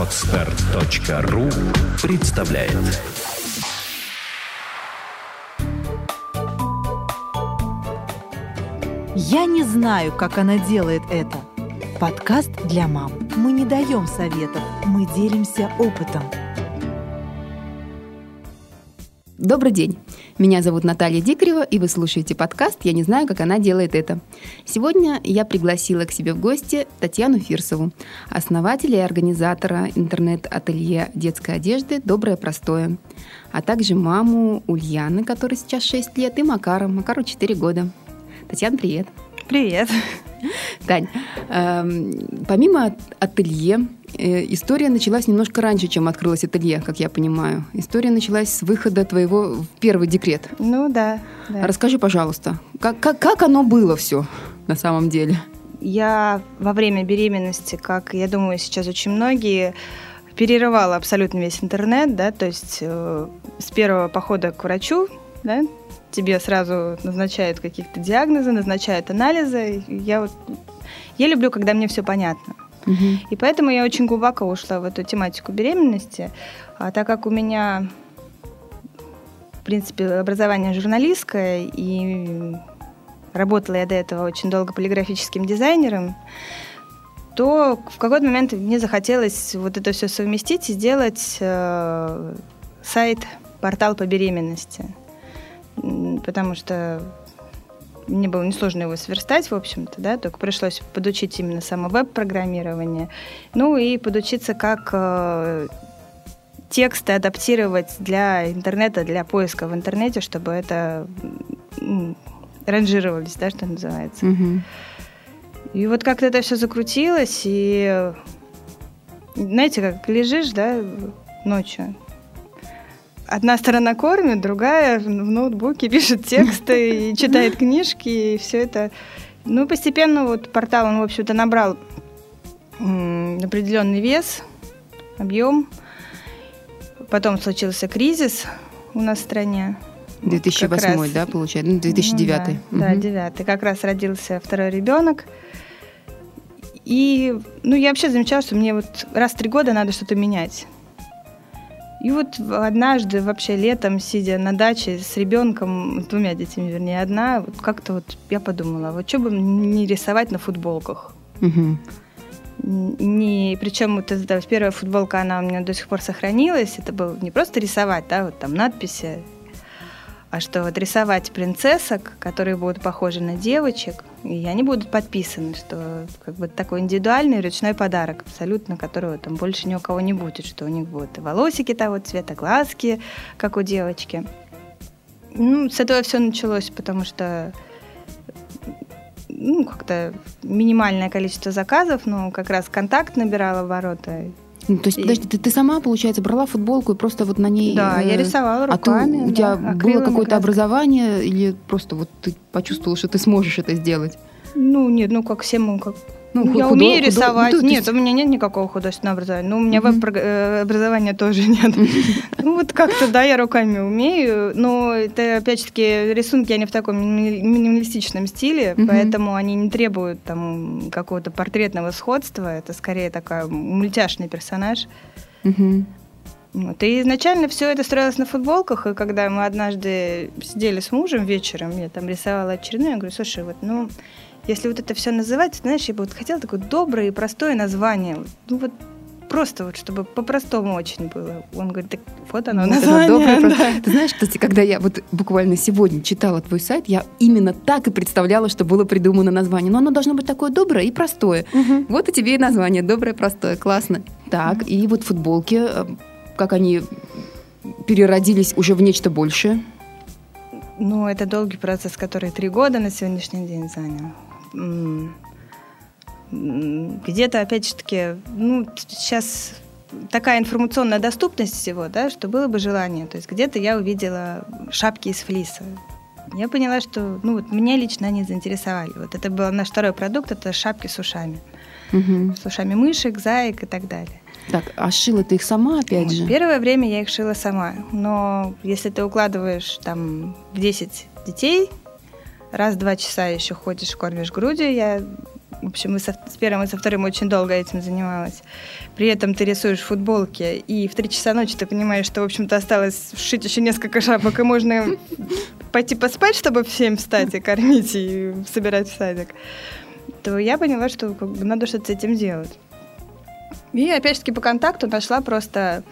Отстар.ру представляет Я не знаю, как она делает это. Подкаст для мам. Мы не даем советов, мы делимся опытом. Добрый день. Меня зовут Наталья Дикарева, и вы слушаете подкаст «Я не знаю, как она делает это». Сегодня я пригласила к себе в гости Татьяну Фирсову, основателя и организатора интернет-ателье детской одежды «Доброе простое», а также маму Ульяны, которой сейчас 6 лет, и Макара. Макару 4 года. Татьяна, привет. Привет. Тань, эм, помимо ателье, э, история началась немножко раньше, чем открылось ателье, как я понимаю. История началась с выхода твоего в первый декрет. Ну да. да. Расскажи, пожалуйста, как, как, как оно было все на самом деле? Я во время беременности, как я думаю, сейчас очень многие, перерывала абсолютно весь интернет, да, то есть э, с первого похода к врачу, да, тебе сразу назначают каких-то диагнозы, назначают анализы. Я вот я люблю, когда мне все понятно. Угу. И поэтому я очень глубоко ушла в эту тематику беременности, а так как у меня, в принципе, образование журналистское, и работала я до этого очень долго полиграфическим дизайнером, то в какой-то момент мне захотелось вот это все совместить и сделать э, сайт, портал по беременности потому что мне было несложно его сверстать, в общем-то, да, только пришлось подучить именно само веб-программирование, ну и подучиться, как э, тексты адаптировать для интернета, для поиска в интернете, чтобы это м, ранжировались, да, что называется. Угу. И вот как-то это все закрутилось, и знаете, как лежишь, да, ночью, одна сторона кормит, другая в ноутбуке пишет тексты и читает книжки, и все это. Ну, постепенно вот портал, он, в общем-то, набрал определенный вес, объем. Потом случился кризис у нас в стране. 2008, раз, да, получается? Ну, 2009. Ну, да, угу. да, 9. Как раз родился второй ребенок. И, ну, я вообще замечала, что мне вот раз в три года надо что-то менять. И вот однажды, вообще летом, сидя на даче с ребенком, двумя детьми, вернее, одна, вот как-то вот я подумала, вот что бы не рисовать на футболках. Угу. Не, причем вот эта первая футболка, она у меня до сих пор сохранилась. Это было не просто рисовать, да, вот там надписи, а что вот принцессок, которые будут похожи на девочек, и они будут подписаны, что как бы такой индивидуальный ручной подарок, абсолютно которого там больше ни у кого не будет, что у них будут и волосики того цвета, глазки, как у девочки. Ну, с этого все началось, потому что ну, как-то минимальное количество заказов, но как раз контакт набирал обороты. Ну, то есть, и... подожди, ты, ты сама, получается, брала футболку и просто вот на ней... Да, э, я рисовала руками. А ты, у тебя да, было какое-то образование или просто вот ты почувствовала, что ты сможешь это сделать? Ну, нет, ну как всем, как ну, я худо, умею худо, рисовать. Худо, нет, у меня нет никакого художественного образования. Ну, у меня uh-huh. веб-образования тоже нет. ну, вот как-то, да, я руками умею. Но это, опять-таки, рисунки, они в таком минималистичном стиле, поэтому они не требуют там какого-то портретного сходства. Это скорее такой мультяшный персонаж. Вот. И изначально все это строилось на футболках, и когда мы однажды сидели с мужем вечером, я там рисовала очередную, я говорю, слушай, вот, ну, если вот это все называть, знаешь, я бы вот хотела такое доброе и простое название. Ну вот просто вот, чтобы по-простому очень было. Он говорит, так вот оно вот название. Доброе, да. Ты знаешь, кстати, когда я вот буквально сегодня читала твой сайт, я именно так и представляла, что было придумано название. Но оно должно быть такое доброе и простое. Угу. Вот и тебе и название доброе, простое, классно. Так, угу. и вот футболки, э, как они переродились уже в нечто большее? Ну, это долгий процесс, который три года на сегодняшний день занял где-то, опять же таки, ну, сейчас такая информационная доступность всего, да, что было бы желание. То есть где-то я увидела шапки из флиса. Я поняла, что, ну, вот меня лично они заинтересовали. Вот это был наш второй продукт, это шапки с ушами. Угу. С ушами мышек, заек и так далее. Так, а шила ты их сама, опять вот, же? Первое время я их шила сама. Но если ты укладываешь там в 10 детей, раз-два часа еще ходишь, кормишь грудью, я В общем, и со, с первым и со вторым очень долго этим занималась. При этом ты рисуешь футболки, и в три часа ночи ты понимаешь, что, в общем-то, осталось сшить еще несколько шапок, и можно пойти поспать, чтобы в 7 встать и кормить, и собирать в садик. То я поняла, что надо что-то с этим делать. И опять-таки по контакту нашла просто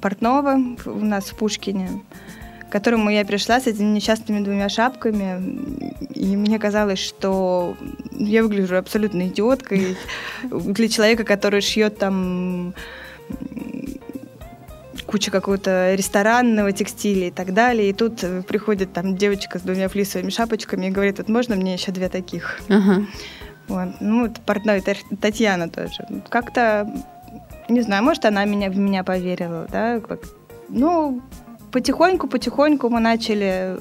портного у нас в Пушкине, к которому я пришла с этими несчастными двумя шапками, и мне казалось, что я выгляжу абсолютно идиоткой для человека, который шьет там куча какого-то ресторанного текстиля и так далее. И тут приходит там девочка с двумя флисовыми шапочками и говорит, вот можно мне еще две таких? Ага. Вот. Ну, вот портной Татьяна тоже. Как-то, не знаю, может, она меня, в меня поверила, да? Ну, потихоньку-потихоньку мы начали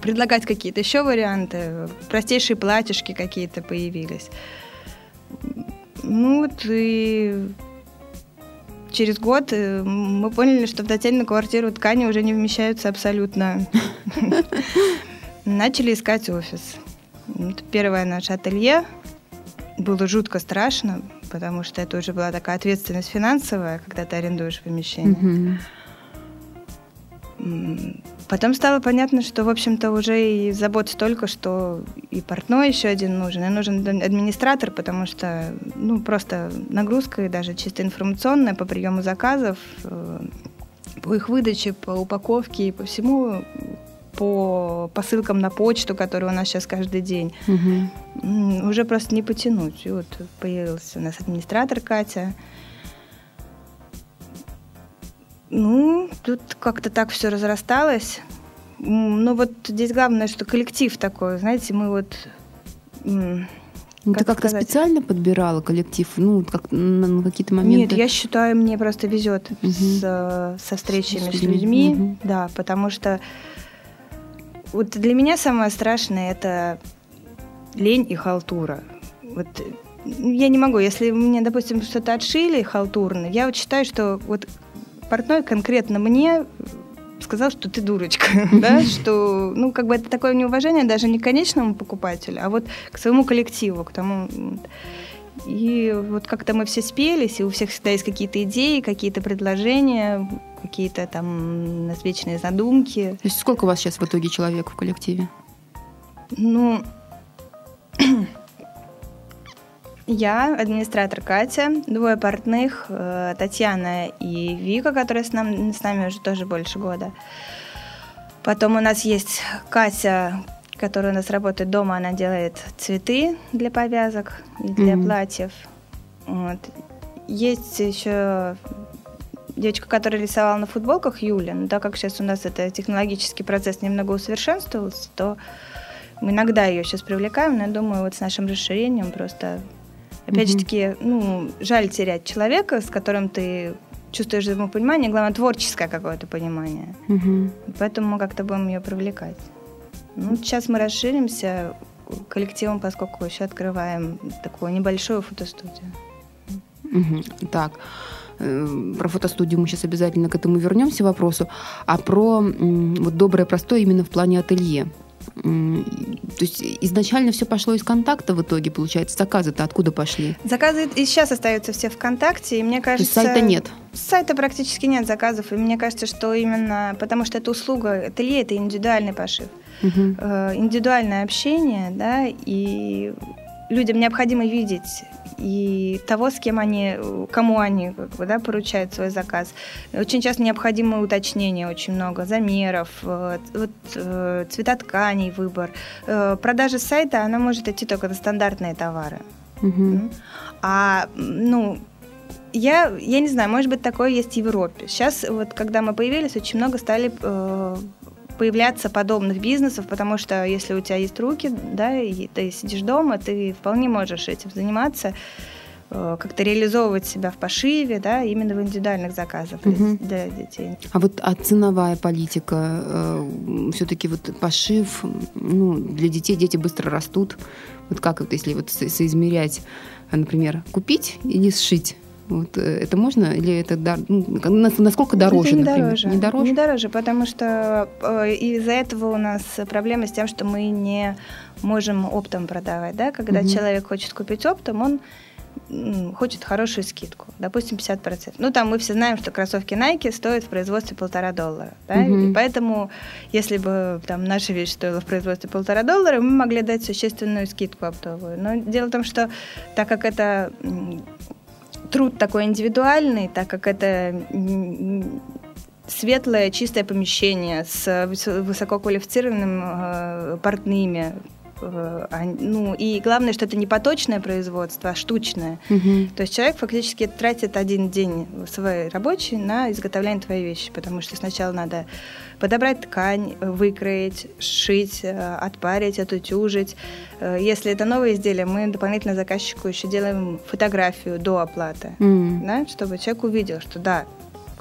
предлагать какие-то еще варианты. Простейшие платьишки какие-то появились. Ну вот и через год э, мы поняли, что в дотельную квартиру ткани уже не вмещаются абсолютно. Начали искать офис. Первое наше ателье. Было жутко страшно, потому что это уже была такая ответственность финансовая, когда ты арендуешь помещение. Потом стало понятно, что, в общем-то, уже и забот столько, что и портной еще один нужен, и нужен администратор, потому что, ну, просто нагрузка, даже чисто информационная по приему заказов, э, по их выдаче, по упаковке и по всему, по посылкам на почту, которые у нас сейчас каждый день, угу. уже просто не потянуть. И вот появился у нас администратор Катя, ну, тут как-то так все разрасталось. Ну, вот здесь главное, что коллектив такой, знаете, мы вот... Ну, ты как-то специально подбирала коллектив, ну, как на, какие-то моменты? Нет, я считаю, мне просто везет угу. с, со встречами с, с людьми, угу. да, потому что вот для меня самое страшное это лень и халтура. Вот я не могу, если мне, допустим, что-то отшили халтурно, я вот считаю, что вот портной конкретно мне сказал, что ты дурочка, да, что, ну, как бы это такое неуважение даже не к конечному покупателю, а вот к своему коллективу, к тому... И вот как-то мы все спелись, и у всех всегда есть какие-то идеи, какие-то предложения, какие-то там насвеченные задумки. То есть сколько у вас сейчас в итоге человек в коллективе? Ну, я, администратор Катя, двое портных, э, Татьяна и Вика, которая с, нам, с нами уже тоже больше года. Потом у нас есть Катя, которая у нас работает дома, она делает цветы для повязок, для mm-hmm. платьев. Вот. Есть еще девочка, которая рисовала на футболках, Юля. Но так как сейчас у нас это технологический процесс немного усовершенствовался, то мы иногда ее сейчас привлекаем, но я думаю, вот с нашим расширением просто Опять mm-hmm. же таки, ну, жаль терять человека, с которым ты чувствуешь взаимопонимание, главное, творческое какое-то понимание. Mm-hmm. Поэтому мы как-то будем ее привлекать. Ну, сейчас мы расширимся коллективом, поскольку еще открываем такую небольшую фотостудию. Mm-hmm. Так э, про фотостудию мы сейчас обязательно к этому вернемся вопросу, а про вот доброе простое именно в плане ателье. То есть изначально все пошло из контакта в итоге, получается. Заказы-то откуда пошли? Заказы и сейчас остаются все ВКонтакте, и мне кажется... То есть сайта нет? Сайта практически нет заказов, и мне кажется, что именно потому что это услуга, ателье – это индивидуальный пошив. Угу. Индивидуальное общение, да, и людям необходимо видеть и того, с кем они, кому они как бы, да, поручают свой заказ. Очень часто необходимы уточнения, очень много замеров, э, вот, э, цвета тканей, выбор. Э, продажа сайта, она может идти только на стандартные товары. Угу. А, ну, я, я не знаю, может быть, такое есть в Европе. Сейчас, вот, когда мы появились, очень много стали э, появляться подобных бизнесов, потому что если у тебя есть руки, да, и ты сидишь дома, ты вполне можешь этим заниматься э, как-то реализовывать себя в пошиве, да, именно в индивидуальных заказах угу. для детей. А вот а ценовая политика, э, все-таки вот пошив, ну, для детей дети быстро растут. Вот как вот если вот соизмерять, например, купить или сшить Вот э, это можно или это дар- ну, на- насколько дороже, Это не например? дороже. Не дороже? Не дороже, потому что э, из-за этого у нас проблема с тем, что мы не можем оптом продавать. Да? Когда Мгм. человек хочет купить оптом, он хочет хорошую скидку, допустим, 50%. Ну, там мы все знаем, что кроссовки Nike стоят в производстве полтора доллара. Да? Мгм. И поэтому, если бы там наша вещь стоила в производстве полтора доллара, мы могли дать существенную скидку оптовую. Но дело в том, что так как это труд такой индивидуальный, так как это светлое, чистое помещение с выс- высококвалифицированными э, портными. Э, ну, и главное, что это не поточное производство, а штучное. Мгм. То есть человек фактически тратит один день свой рабочий на изготовление твоей вещи, потому что сначала надо подобрать ткань, выкроить, сшить, э, отпарить, отутюжить. Э, Если это новое изделие, мы дополнительно заказчику еще делаем фотографию до оплаты, М. да, чтобы человек увидел, что да,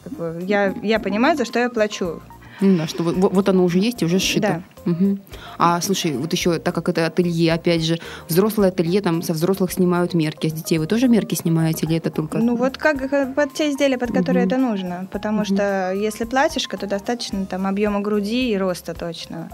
как бы я, я понимаю, за что я плачу. Да, что вот, вот- оно уже есть и уже сшито. Да. Мгм. А слушай, вот еще, так как это ателье, опять же, взрослое ателье, там со взрослых снимают мерки, а с детей вы тоже мерки снимаете или это только... Ну вот как под те изделия, под которые Мгм. это нужно. Потому Мгм. что если платьишко, то достаточно там объема груди и роста точного.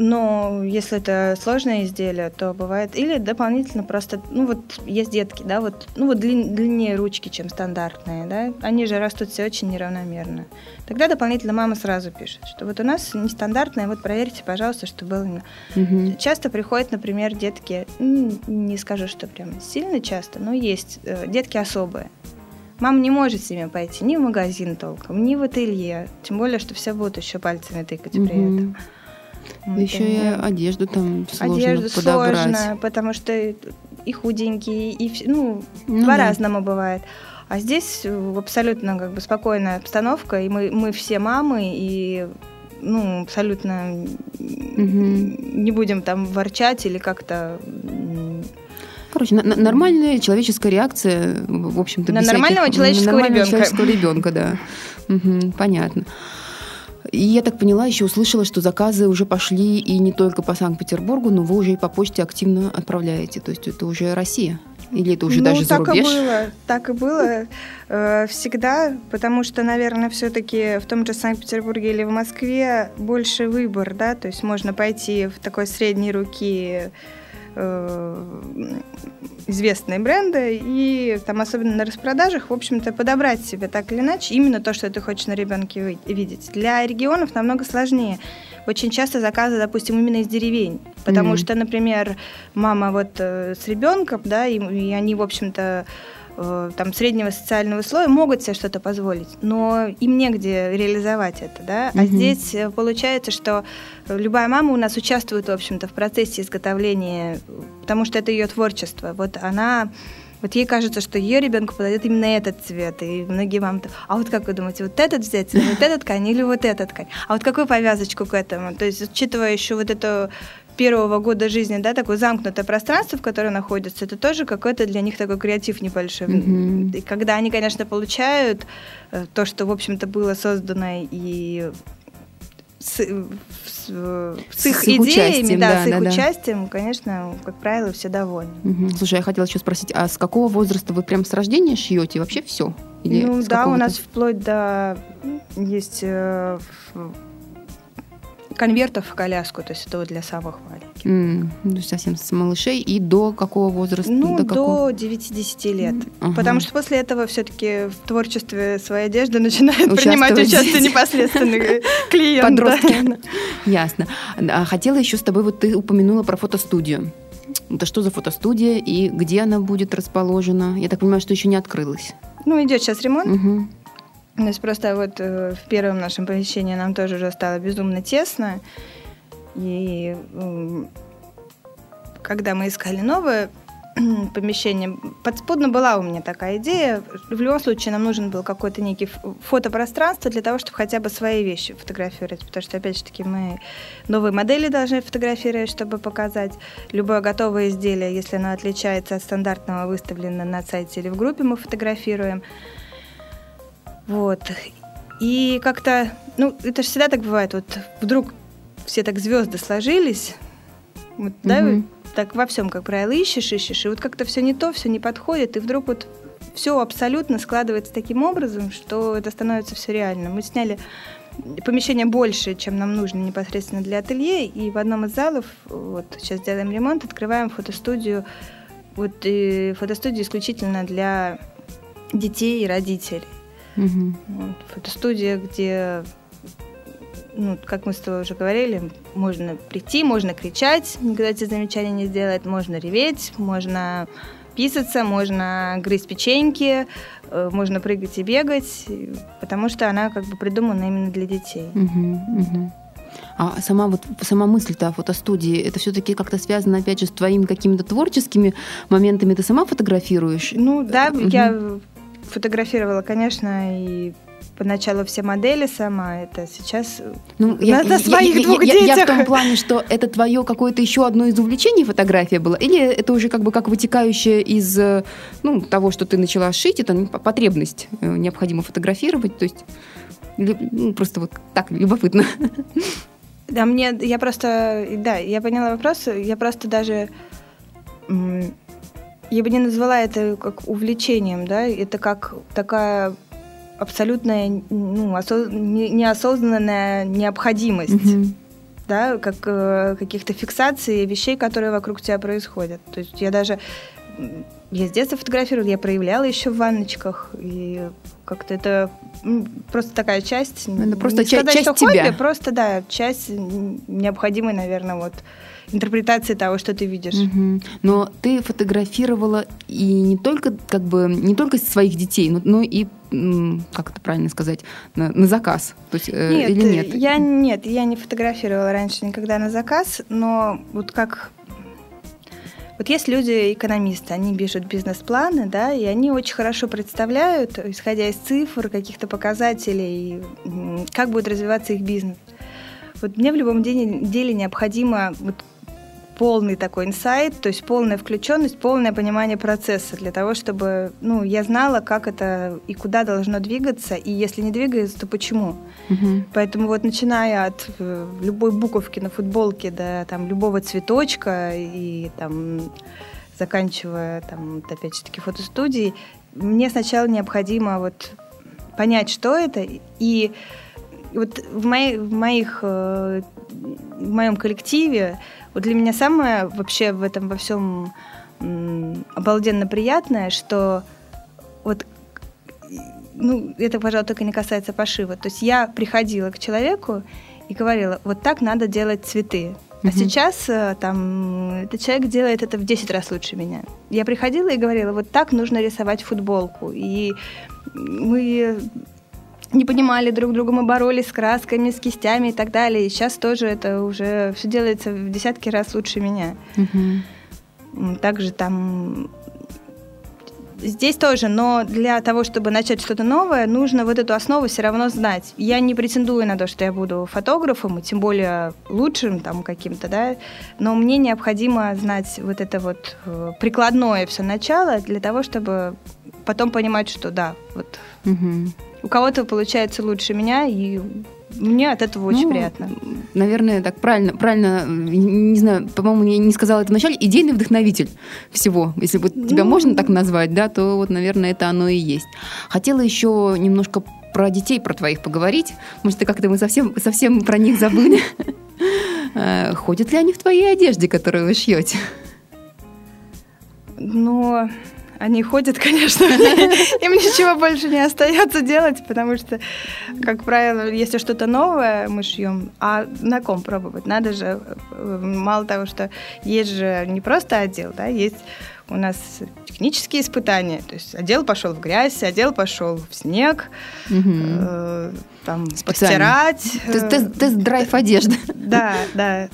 Но если это сложное изделие, то бывает или дополнительно просто, ну вот есть детки, да, вот, ну вот длин- длиннее ручки, чем стандартные, да, они же растут все очень неравномерно. Тогда дополнительно мама сразу пишет, что вот у нас нестандартное, вот проверьте, пожалуйста, что было именно Мгм. Часто приходят, например, детки, не скажу, что прям сильно часто, но есть э, детки особые. Мама не может с ними пойти ни в магазин толком, ни в ателье. Тем более, что все будут еще пальцами тыкать при Мгм. этом. Вот, Еще и да. одежду там сложно Одежду подобрать. сложно, потому что и худенькие, и ну, Ну да. по-разному бывает. А здесь э, абсолютно как бы спокойная обстановка, и мы, мы все мамы, и ну, абсолютно Мгм. не будем там ворчать или как-то Короче, на- на- нормальная человеческая реакция, в общем-то, На без нормального всяких- человеческого нормального ребенка. человеческого ребенка, да. Мгм, Понятно. И я так поняла, еще услышала, что заказы уже пошли и не только по Санкт-Петербургу, но вы уже и по почте активно отправляете. То есть это уже Россия? Или это уже ну, даже за так рубеж? и было, так и было э, всегда, потому что, наверное, все-таки в том же Санкт-Петербурге или в Москве больше выбор, да, то есть можно пойти в такой средней руки известные бренды и там особенно на распродажах, в общем-то, подобрать себе так или иначе именно то, что ты хочешь на ребенке видеть. Для регионов намного сложнее. Очень часто заказы, допустим, именно из деревень, потому Мгм. что, например, мама вот э, с ребенком, да, и, и они, в общем-то, э, там среднего социального слоя могут себе что-то позволить, но им негде реализовать это, да. А Мгм. здесь э, получается, что любая мама у нас участвует, в общем-то, в процессе изготовления, потому что это ее творчество. Вот она вот ей кажется, что ее ребенку подойдет именно этот цвет. И многие мамы, так, а вот как вы думаете, вот этот взять, или вот этот ткань или вот этот ткань? А вот какую повязочку к этому? То есть, учитывая еще вот это первого года жизни, да, такое замкнутое пространство, в котором находятся, это тоже какой-то для них такой креатив небольшой. Мгм. И когда они, конечно, получают э, то, что, в общем-то, было создано и с, с- с их С их идеями, да, да, с их да, да. участием, конечно, как правило, все довольны. Мгм. Слушай, я хотела еще спросить, а с какого возраста вы прям с рождения шьете вообще все? Или ну да, у нас вплоть до есть э, конвертов в коляску, то есть это вот для самых маленьких. М, ну, совсем с малышей и до какого возраста? Ну, до до, какого? 9-10 лет. Ага. Потому что после этого все-таки в творчестве своей одежды начинает Участвовать принимать участие дети. непосредственный клиент. Подростки. Ясно. А хотела еще с тобой, вот ты упомянула про фотостудию. Это что за фотостудия и где она будет расположена? Я так понимаю, что еще не открылась. Ну, идет сейчас ремонт. У нас просто вот э, в первом нашем помещении нам тоже уже стало безумно тесно. И когда мы искали новое помещение, подспудно была у меня такая идея. В любом случае нам нужен был какой-то некий фотопространство для того, чтобы хотя бы свои вещи фотографировать. Потому что, опять же таки, мы новые модели должны фотографировать, чтобы показать. Любое готовое изделие, если оно отличается от стандартного, выставлено на сайте или в группе, мы фотографируем. Вот. И как-то, ну, это же всегда так бывает. Вот вдруг все так звезды сложились, вот, да, Мгм. вот так во всем, как правило, ищешь, ищешь, и вот как-то все не то, все не подходит, и вдруг вот все абсолютно складывается таким образом, что это становится все реально. Мы сняли помещение больше, чем нам нужно непосредственно для ателье, и в одном из залов, вот сейчас делаем ремонт, открываем фотостудию, вот и фотостудию исключительно для детей и родителей. Мгм. Вот, фотостудия, где, ну, как мы с тобой уже говорили, можно прийти, можно кричать, никто тебе замечания не сделает, можно реветь, можно писаться, можно грызть печеньки, э, можно прыгать и бегать, потому что она как бы придумана именно для детей. Мгм, мгм. А сама вот сама мысль-то о фотостудии, это все-таки как-то связано, опять же, с твоими какими-то творческими моментами. Ты сама фотографируешь? Ну да, Мгм. я фотографировала, конечно, и поначалу все модели сама, это сейчас Ну, На- на своих я, двух я- я в детях. том плане, что это твое какое-то еще одно из увлечений фотография была, или это уже как бы как вытекающее из э, ну, того, что ты начала шить, это потребность э, необходимо фотографировать, то есть ну, просто вот так любопытно. Да, мне, я просто, да, я поняла вопрос, я просто даже, я бы не назвала это как увлечением, да, это как такая абсолютная, ну, осоз- не- неосознанная необходимость, Мгм. да, как э, каких-то фиксаций вещей, которые вокруг тебя происходят. То есть я даже, я с детства фотографировала, я проявляла еще в ванночках, и как-то это просто такая часть. Это просто не ча- сказать, часть что тебя. хобби, просто, да, часть необходимой, наверное, вот интерпретации того, что ты видишь. Мгм. Но ты фотографировала и не только как бы не только своих детей, но, но и как это правильно сказать на, на заказ, то есть э, Нет, или нет? я нет, я не фотографировала раньше никогда на заказ, но вот как вот есть люди экономисты, они пишут бизнес-планы, да, и они очень хорошо представляют, исходя из цифр, каких-то показателей, как будет развиваться их бизнес. Вот мне в любом деле необходимо вот полный такой инсайт, то есть полная включенность, полное понимание процесса для того, чтобы ну, я знала, как это и куда должно двигаться, и если не двигается, то почему. Мгм. Поэтому вот начиная от э, любой буковки на футболке до там любого цветочка и там заканчивая там опять же таки фотостудией, мне сначала необходимо вот понять, что это, и вот в, моей, в моих э, в моем коллективе вот для меня самое вообще в этом во всем обалденно приятное, что вот ну, это, пожалуй, только не касается пошива. То есть я приходила к человеку и говорила, вот так надо делать цветы. А сейчас э, там этот человек делает это в 10 раз лучше меня. Я приходила и говорила, вот так нужно рисовать футболку. И мы не понимали друг друга, мы боролись с красками, с кистями и так далее. И сейчас тоже это уже все делается в десятки раз лучше меня. М, Также там здесь тоже, но для того, чтобы начать что-то новое, нужно вот эту основу все равно знать. Я не претендую на то, что я буду фотографом, и тем более лучшим там каким-то, да, но мне необходимо знать вот это вот э, прикладное все начало для того, чтобы потом понимать, что да, вот Мгм. у кого-то получается лучше меня, и мне от этого очень Ну, приятно. Наверное, так правильно, правильно, не знаю, по-моему, я не сказала это вначале, идейный вдохновитель всего. Если вот тебя Ну. можно так назвать, да, то вот, наверное, это оно и есть. Хотела еще немножко про детей, про твоих поговорить. Может, как-то мы совсем, совсем про них забыли. Э, Ходят ли они в твоей одежде, которую вы шьете? Но они ходят, конечно, им ничего больше не остается делать, потому что, как правило, если что-то новое мы шьем, а на ком пробовать? Надо же, э, мало того, что есть же не просто отдел, да, есть у нас технические испытания, то есть отдел пошел в грязь, отдел пошел в снег, э, там постирать. Тест- э, Тест-драйв одежды. Да, да.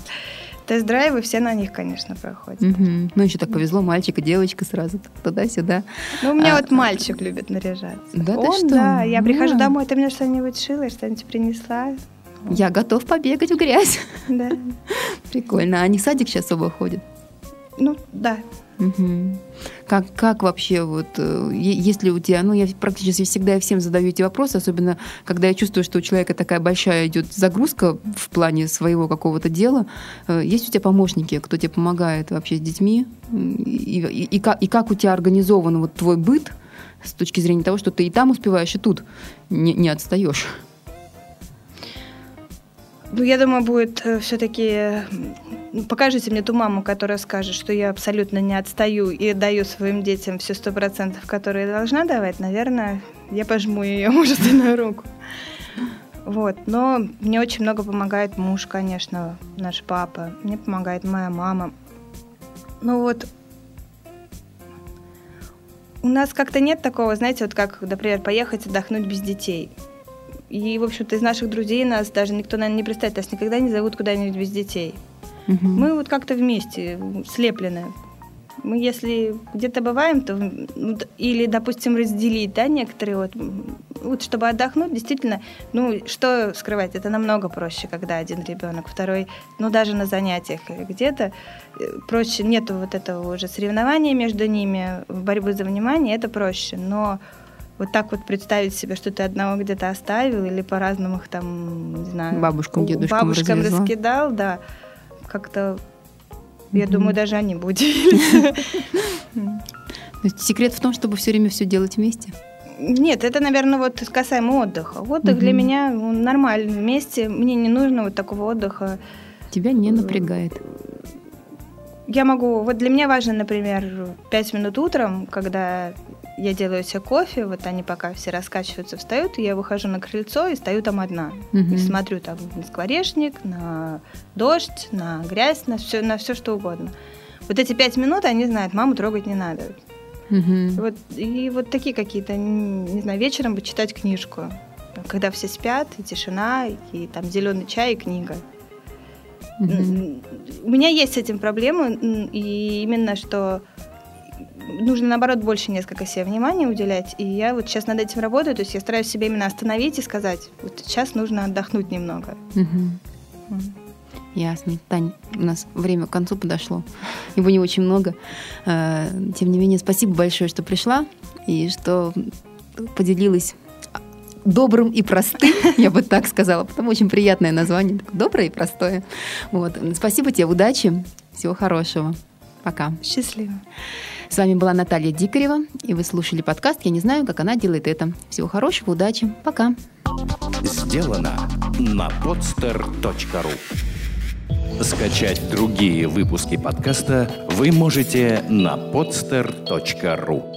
Тест-драйвы все на них, конечно, проходят. Мгм. Ну, еще так повезло, мальчик и девочка сразу туда-сюда. Ну, у меня А, вот мальчик любит наряжаться. Да Он, что? да. Я прихожу А. домой, ты мне что-нибудь шила, что-нибудь принесла. Я готов побегать в грязь. Да. Прикольно. А они в садик сейчас оба ходят? Ну, да. Мгм. Как, как вообще, вот, э, если у тебя, ну, я практически всегда всем задаю эти вопросы, особенно когда я чувствую, что у человека такая большая идет загрузка в плане своего какого-то дела. Э, Есть у тебя помощники, кто тебе помогает вообще с детьми? И, и- и как, и как у тебя организован вот твой быт с точки зрения того, что ты и там успеваешь, и тут не, не отстаешь? Ну, я думаю, будет все-таки... Покажите мне ту маму, которая скажет, что я абсолютно не отстаю и даю своим детям все сто процентов, которые должна давать. Наверное, я пожму ее мужественную руку. Вот. Но мне очень много помогает муж, конечно, наш папа. Мне помогает моя мама. Ну вот, у нас как-то нет такого, знаете, вот как, например, поехать отдохнуть без детей. И, в общем-то, из наших друзей нас даже никто, наверное, не представит, нас никогда не зовут куда-нибудь без детей. Угу. Мы вот как-то вместе, слеплены. Мы если где-то бываем, то или, допустим, разделить, да, некоторые вот, вот, чтобы отдохнуть, действительно, ну, что скрывать, это намного проще, когда один ребенок, второй, ну, даже на занятиях где-то э, проще, нету вот этого уже соревнования между ними, борьбы за внимание, это проще, но вот так вот представить себе, что ты одного где-то оставил или по-разному их там, не знаю, бабушкам, дедушкам бабушкам раскидал, да, как-то я думаю, даже они бы удивились. Секрет в том, чтобы все время все делать вместе? Нет, это, наверное, вот касаемо отдыха. Отдых для меня нормальный вместе. Мне не нужно вот такого отдыха. Тебя не напрягает? Я могу... Вот для меня важно, например, 5 минут утром, когда я делаю себе кофе, вот они пока все раскачиваются, встают, и я выхожу на крыльцо и стою там одна. Угу. И смотрю там на скворечник, на дождь, на грязь, на все, на все что угодно. Вот эти пять минут они знают, маму трогать не надо. Угу. Вот, и вот такие какие-то, не знаю, вечером бы читать книжку. Когда все спят, и тишина, и там зеленый чай, и книга. Угу. У меня есть с этим проблемы, и именно что нужно, наоборот, больше несколько себе внимания уделять. И я вот сейчас над этим работаю, то есть я стараюсь себе именно остановить и сказать, вот сейчас нужно отдохнуть немного. Угу. Ясно. Тань, у нас время к концу подошло. Его не очень много. Э, тем не менее, спасибо большое, что пришла и что поделилась добрым и простым, я бы так сказала, потому очень приятное название, доброе и простое. Вот. Спасибо тебе, удачи, всего хорошего. Пока. Счастливо. С вами была Наталья Дикарева, и вы слушали подкаст «Я не знаю, как она делает это». Всего хорошего, удачи, пока. Сделано на podster.ru Скачать другие выпуски подкаста вы можете на podster.ru